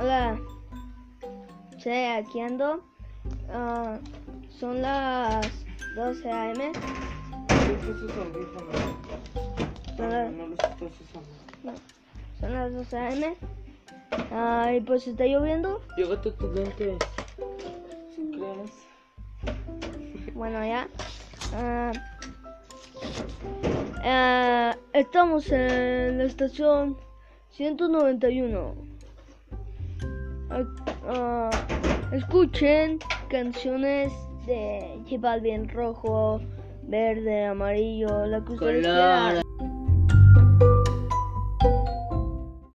Hola. Sí, aquí ando. Ah, son las 12 a.m. Son las, No los estás usando. no, son las 12 a.m. Ah, y pues está lloviendo. Llévate tus lentes. Si crees. Bueno, ya. Ah, estamos en la estación 191. Ah, escuchen canciones de J Balvin rojo, verde, amarillo, la que ustedes quieran.